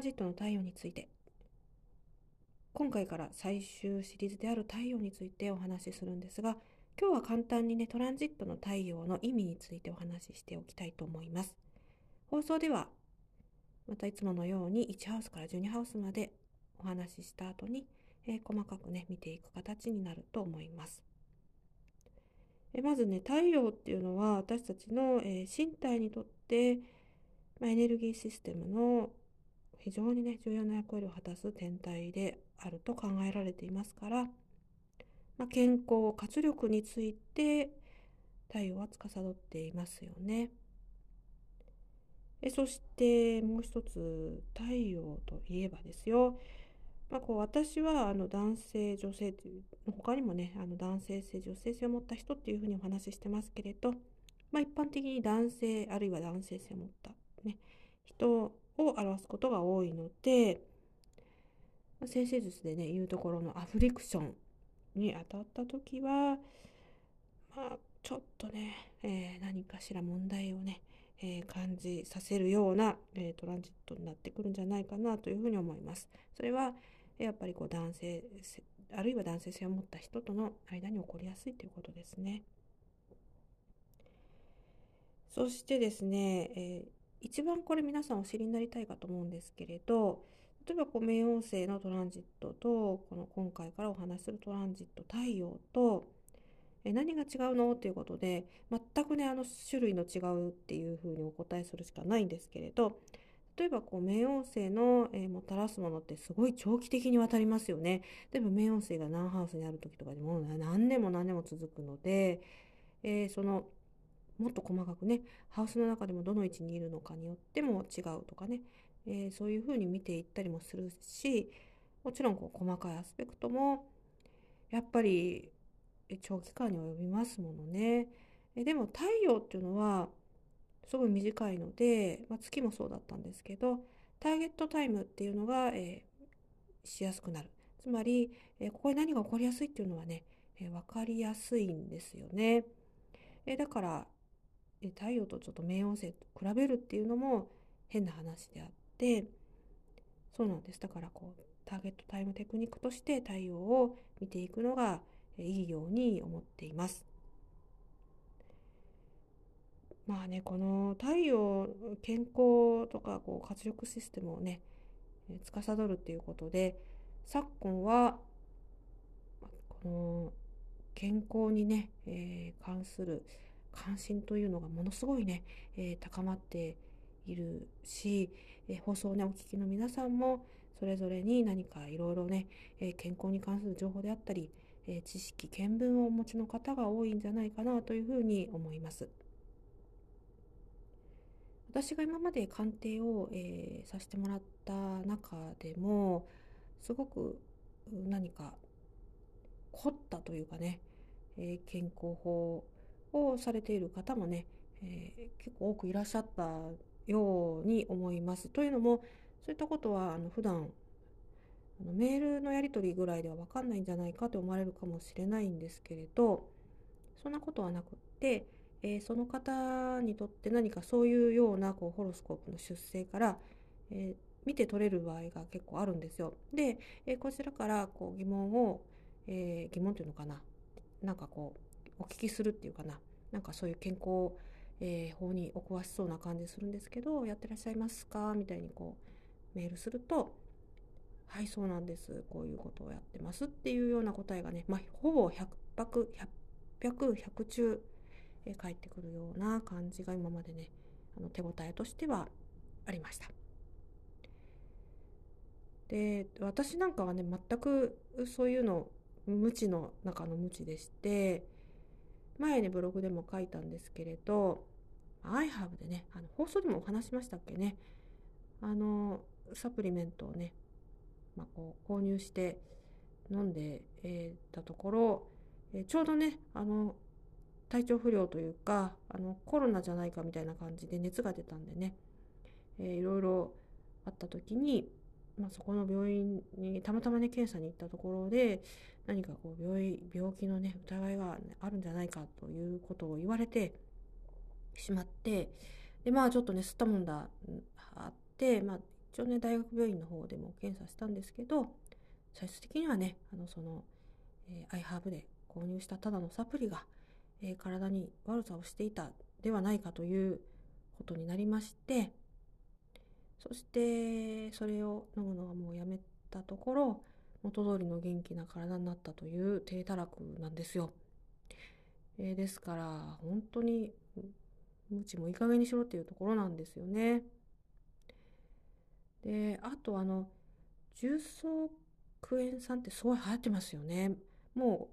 ンジットの太陽について。今回から最終シリーズである太陽についてお話しするんですが今日は簡単にねトランジットの太陽の意味についてお話ししておきたいと思います。放送ではまたいつものように1ハウスから12ハウスまでお話しした後に、えー、細かくね見ていく形になると思います。えまずね太陽っていうのは私たちの、えー、身体にとって、まあ、エネルギーシステムの非常にね重要な役割を果たす天体であると考えられていますから、まあ、健康活力について太陽は司っていますよね。えそしてもう一つ太陽といえばですよ、まあ、こう私はあの男性女性という他にもねあの男性性女性性を持った人っていうふうにお話ししてますけれど、まあ、一般的に男性あるいは男性性を持った、ね、人を表すことが多いので、先生術でね言うところのアフリクションに当たった時はまあちょっとね、えー、何かしら問題をね、えー、感じさせるような、えー、トランジットになってくるんじゃないかなというふうに思います。それはやっぱりこう男性あるいは男性性を持った人との間に起こりやすいということですね。そしてですね、えー、一番これ皆さんお知りになりたいかと思うんですけれど例えばこう冥王星のトランジットとこの今回からお話しするトランジット太陽とえ何が違うのということで全くねあの種類の違うっていうふうにお答えするしかないんですけれど例えばこう冥王星の、えー、もたらすものってすごい長期的にわたりますよね。例えば冥王星が何ハウスにある時とかでも何年も何年も続くので、えー、そのもっと細かくねハウスの中でもどの位置にいるのかによっても違うとかね、えー、そういうふうに見ていったりもするしもちろんこう細かいアスペクトもやっぱり長期間に及びますものね。えでも太陽っていうのはすごい短いので、まあ、月もそうだったんですけどターゲットタイムっていうのが、えー、しやすくなるつまり、えー、ここに何が起こりやすいっていうのはね、えー、分かりやすいんですよね。えだから、太陽とちょっと冥王星と比べるっていうのも変な話であってそうなんですだからこうターゲットタイムテクニックとして太陽を見ていくのがいいように思っています。まあねこの太陽健康とかこう活力システムをね司るっていうことで昨今はこの健康にね、えー、関する関心というのがものすごいね、えー、高まっているし、えー、放送をねお聞きの皆さんもそれぞれに何かいろいろね、え健康に関する情報であったり、え知識見聞をお持ちの方が多いんじゃないかなというふうに思います。私が今まで鑑定を、えー、させてもらった中でもすごく何か凝ったというかね、えー、健康法をされている方もね、えー、結構多くいらっしゃったように思います。というのもそういったことはあの普段あのメールのやり取りぐらいでは分かんないんじゃないかと思われるかもしれないんですけれどそんなことはなくってえー、その方にとって何かそういうようなこうホロスコープの出生から、えー、見て取れる場合が結構あるんですよ。で、えー、こちらからこう疑問を、え疑問というのかななんかこうお聞きするっていうかな。なんかそういう健康、え法にお詳しそうな感じするんですけどやってらっしゃいますか？みたいにこうメールすると「はいそうなんです。こういうことをやってます」っていうような答えがね、まあ、ほぼ100泊100 100中え返ってくるような感じが今までねあの手応えとしてはありました。で私なんかはね全くそういうの無知の中の無知でして前ねブログでも書いたんですけれど iHerb でねあの放送でもお話しましたっけね。あのサプリメントをね、まあ、こう購入して飲んで、えー、たところ、えー、ちょうどねあの体調不良というかあのコロナじゃないかみたいな感じで熱が出たんでね、えー、いろいろあった時に、まあ、そこの病院にたまたまね検査に行ったところで何かこう病病気のね疑いがあるんじゃないかということを言われてしまってでまあちょっとね吸ったもんだあって、まあ、一応ね大学病院の方でも検査したんですけど最終的にはねあのその、えー、iHerb で購入したただのサプリが、えー、体に悪さをしていたではないかということになりましてそしてそれを飲むのはもうやめたところ元通りの元気な体になったという低たらくなんですよ。えー、ですから本当に無知もいい加減にしろっていうところなんですよね。であとあの重曹クエン酸ってすごい流行ってますよね。も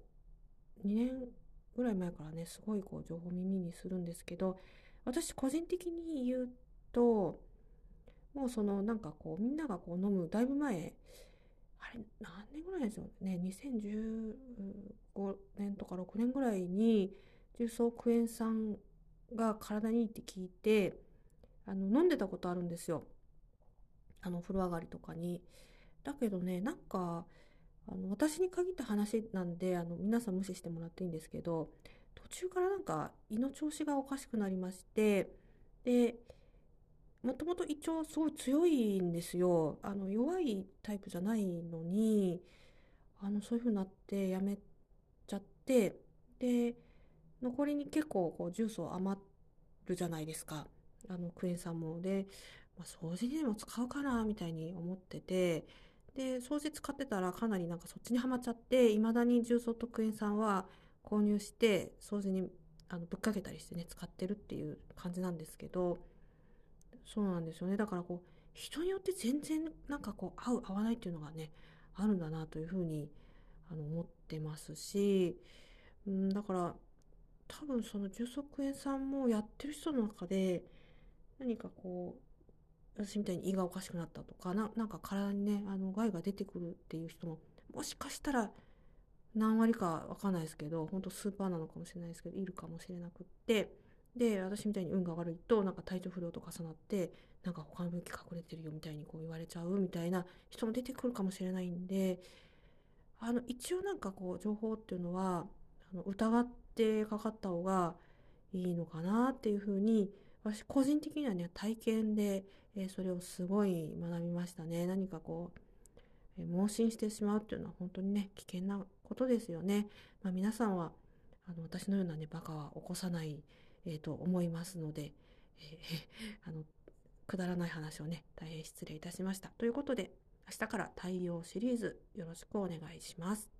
う2年ぐらい前からねすごいこう情報耳にするんですけど私個人的に言うともうそのなんかこうみんながこう飲むだいぶ前あれ何年ぐらいですよね。2015年とか6年ぐらいに重曹クエン酸が体にいいって聞いてあの飲んでたことあるんですよ。あの風呂上がりとかに。だけどねなんかあの私に限った話なんであの皆さん無視してもらっていいんですけど途中からなんか胃の調子がおかしくなりましてでもともと胃腸すごい強いんですよ。あの弱いタイプじゃないのにあのそういう風になってやめちゃってで残りに結構こうジュースを余るじゃないですか。あのクエン酸も。で、まあ、掃除にでも使うかなみたいに思っててで掃除使ってたらかなりなんかそっちにはまっちゃっていまだに重曹とクエン酸は購入して掃除にあのぶっかけたりしてね使ってるっていう感じなんですけどそうなんですよね。だからこう人によって全然なんかこう合う合わないっていうのがねあるんだなというふうにあの思ってますし、うん、だから多分その重足園さんもやってる人の中で何かこう私みたいに胃がおかしくなったとかななんか体にねあの害が出てくるっていう人ももしかしたら何割かわかんないですけど本当スーパーなのかもしれないですけどいるかもしれなくってで私みたいに運が悪いとなんか体調不良と重なってなんか他の病気隠れてるよみたいにこう言われちゃうみたいな人も出てくるかもしれないんであの一応なんかこう情報っていうのはあの疑ってかかった方がいいのかなっていうふうに私個人的にはね体験で、え、それをすごい学びましたね。何かこう、え、盲信してしまうっていうのは本当にね危険なことですよね、まあ、皆さんはあの私のようなねバカは起こさないえー、と思いますので、えー、あのくだらない話をね大変失礼いたしました。ということで明日から太陽シリーズよろしくお願いします。